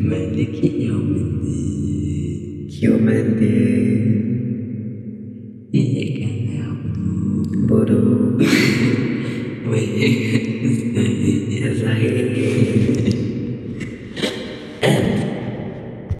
Mande que eu mandei. Que eu mandei. E canal Buru. Mande que eu mandei.